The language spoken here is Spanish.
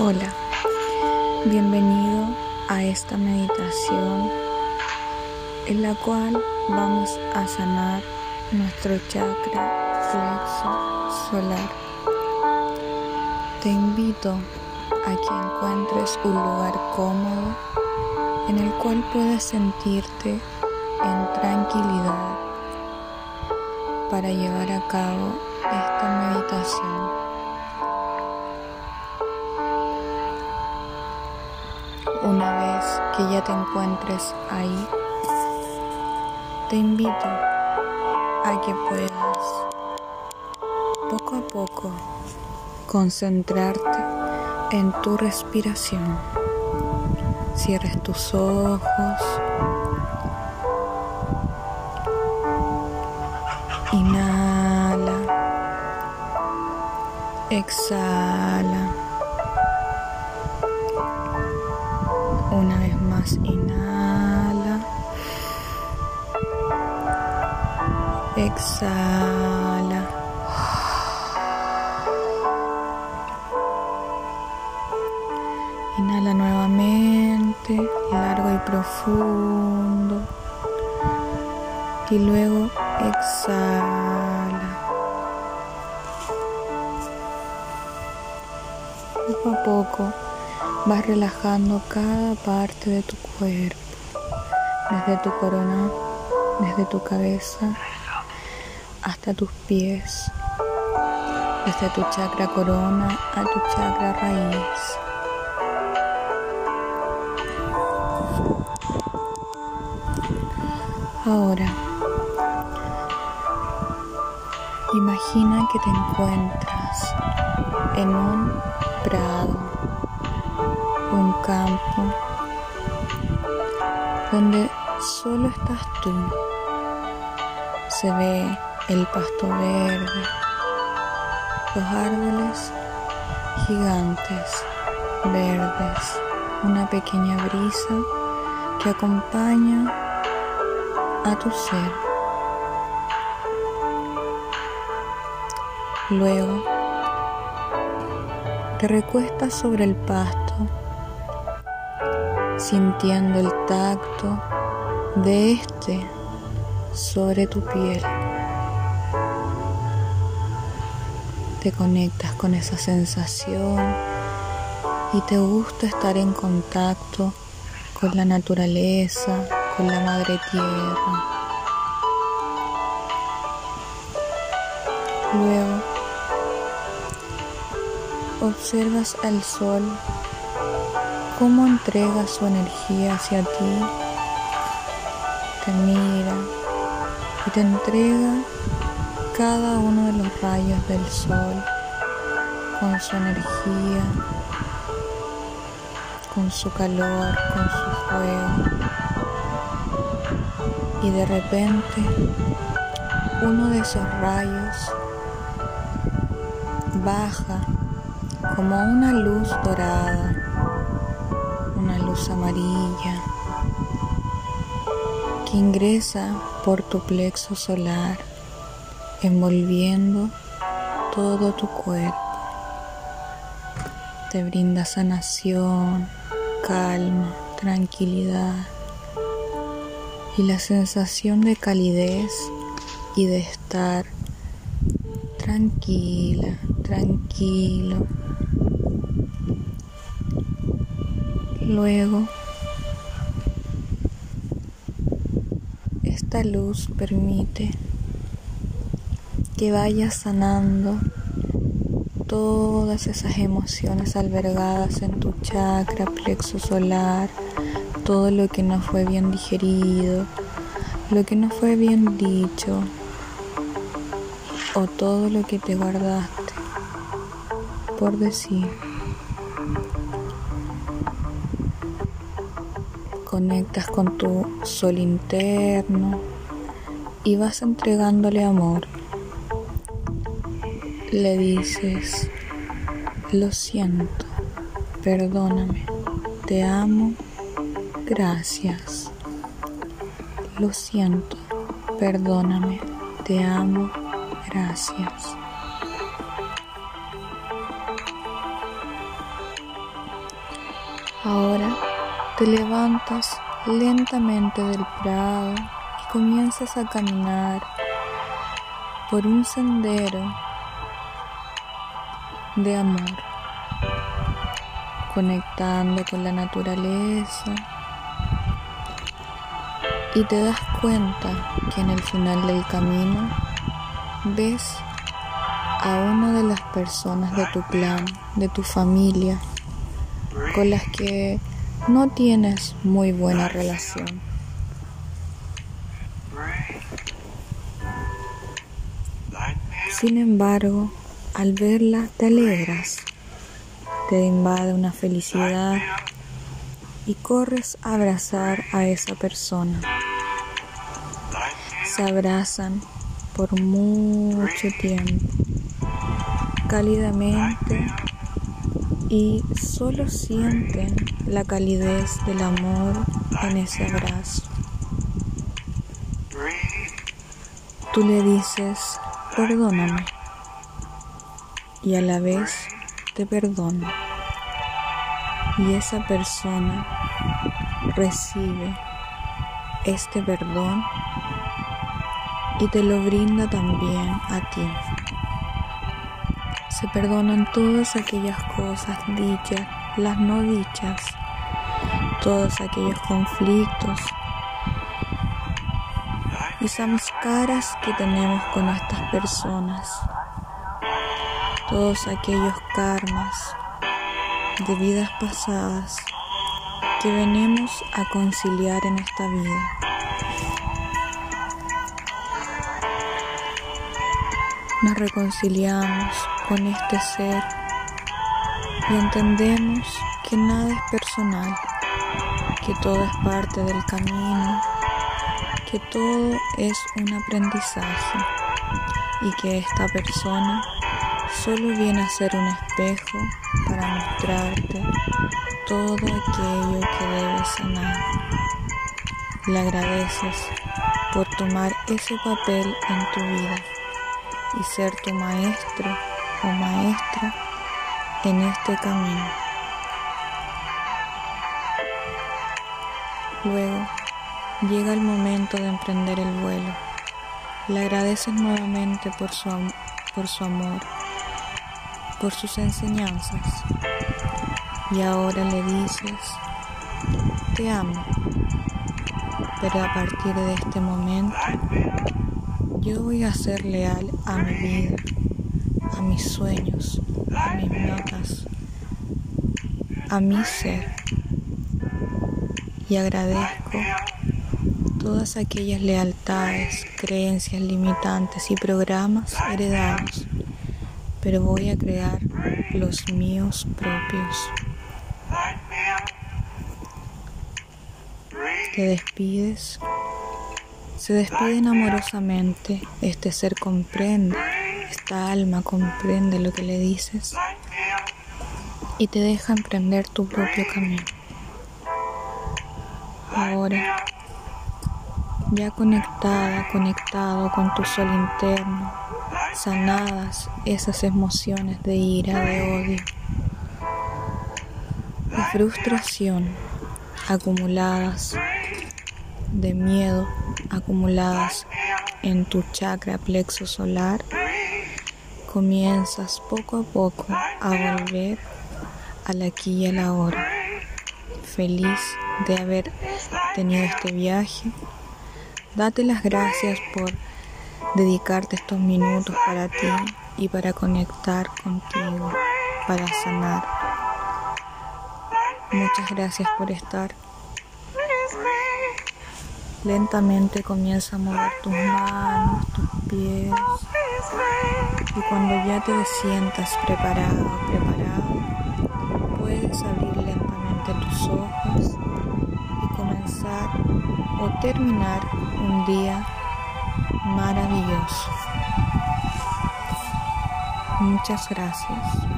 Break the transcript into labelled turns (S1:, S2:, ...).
S1: Hola, bienvenido a esta meditación en la cual vamos a sanar nuestro chakra flexo solar. Te invito a que encuentres un lugar cómodo en el cual puedas sentirte en tranquilidad para llevar a cabo esta meditación. Una vez que ya te encuentres ahí, te invito a que puedas poco a poco concentrarte en tu respiración. Cierres tus ojos. Inhala. Exhala. Una vez más, inhala. Exhala. Inhala nuevamente, largo y profundo. Y luego exhala. Poco a poco vas relajando cada parte de tu cuerpo, desde tu corona, desde tu cabeza hasta tus pies, desde tu chakra corona a tu chakra raíz. Ahora, imagina que te encuentras en un prado campo donde solo estás tú. Se ve el pasto verde, los árboles gigantes, verdes, una pequeña brisa que acompaña a tu ser. Luego te recuestas sobre el pasto sintiendo el tacto de este sobre tu piel. Te conectas con esa sensación y te gusta estar en contacto con la naturaleza, con la madre tierra. Luego observas al sol cómo entrega su energía hacia ti, te mira y te entrega cada uno de los rayos del sol con su energía, con su calor, con su fuego. Y de repente uno de esos rayos baja como una luz dorada amarilla que ingresa por tu plexo solar, envolviendo todo tu cuerpo. Te brinda sanación, calma, tranquilidad y la sensación de calidez y de estar tranquila, tranquilo Luego, esta luz permite que vayas sanando todas esas emociones albergadas en tu chakra, plexo solar, todo lo que no fue bien digerido, lo que no fue bien dicho o todo lo que te guardaste por decir. Conectas con tu sol interno y vas entregándole amor. Le dices, lo siento, perdóname, te amo, gracias. Lo siento, perdóname, te amo, gracias. Ahora te levantas lentamente del prado y comienzas a caminar por un sendero de amor, conectando con la naturaleza. Y te das cuenta que en el final del camino ves a una de las personas de tu clan, de tu familia, con las que no tienes muy buena relación. Sin embargo, al verla te alegras, te invade una felicidad y corres a abrazar a esa persona. Se abrazan por mucho tiempo, cálidamente y solo sienten la calidez del amor en ese abrazo. Tú le dices, perdóname, y a la vez te perdono. Y esa persona recibe este perdón y te lo brinda también a ti. Se perdonan todas aquellas cosas dichas, las no dichas, todos aquellos conflictos y caras que tenemos con estas personas, todos aquellos karmas de vidas pasadas que venimos a conciliar en esta vida. Nos reconciliamos con este ser y entendemos que nada es personal, que todo es parte del camino, que todo es un aprendizaje y que esta persona solo viene a ser un espejo para mostrarte todo aquello que debes sanar. Le agradeces por tomar ese papel en tu vida y ser tu maestro o maestra en este camino. Luego llega el momento de emprender el vuelo. Le agradeces nuevamente por su, por su amor, por sus enseñanzas y ahora le dices, te amo, pero a partir de este momento yo voy a ser leal a mi vida, a mis sueños, a mis metas, a mi ser. Y agradezco todas aquellas lealtades, creencias limitantes y programas heredados, pero voy a crear los míos propios. Te despides. Se despiden amorosamente. Este ser comprende, esta alma comprende lo que le dices y te deja emprender tu propio camino. Ahora, ya conectada, conectado con tu sol interno, sanadas esas emociones de ira, de odio, de frustración acumuladas de miedo acumuladas en tu chakra plexo solar, comienzas poco a poco a volver al aquí y a la hora. Feliz de haber tenido este viaje. Date las gracias por dedicarte estos minutos para ti y para conectar contigo, para sanar. Muchas gracias por estar. Lentamente comienza a mover tus manos, tus pies. Y cuando ya te sientas preparado, preparado, puedes abrir lentamente tus ojos y comenzar o terminar un día maravilloso. Muchas gracias.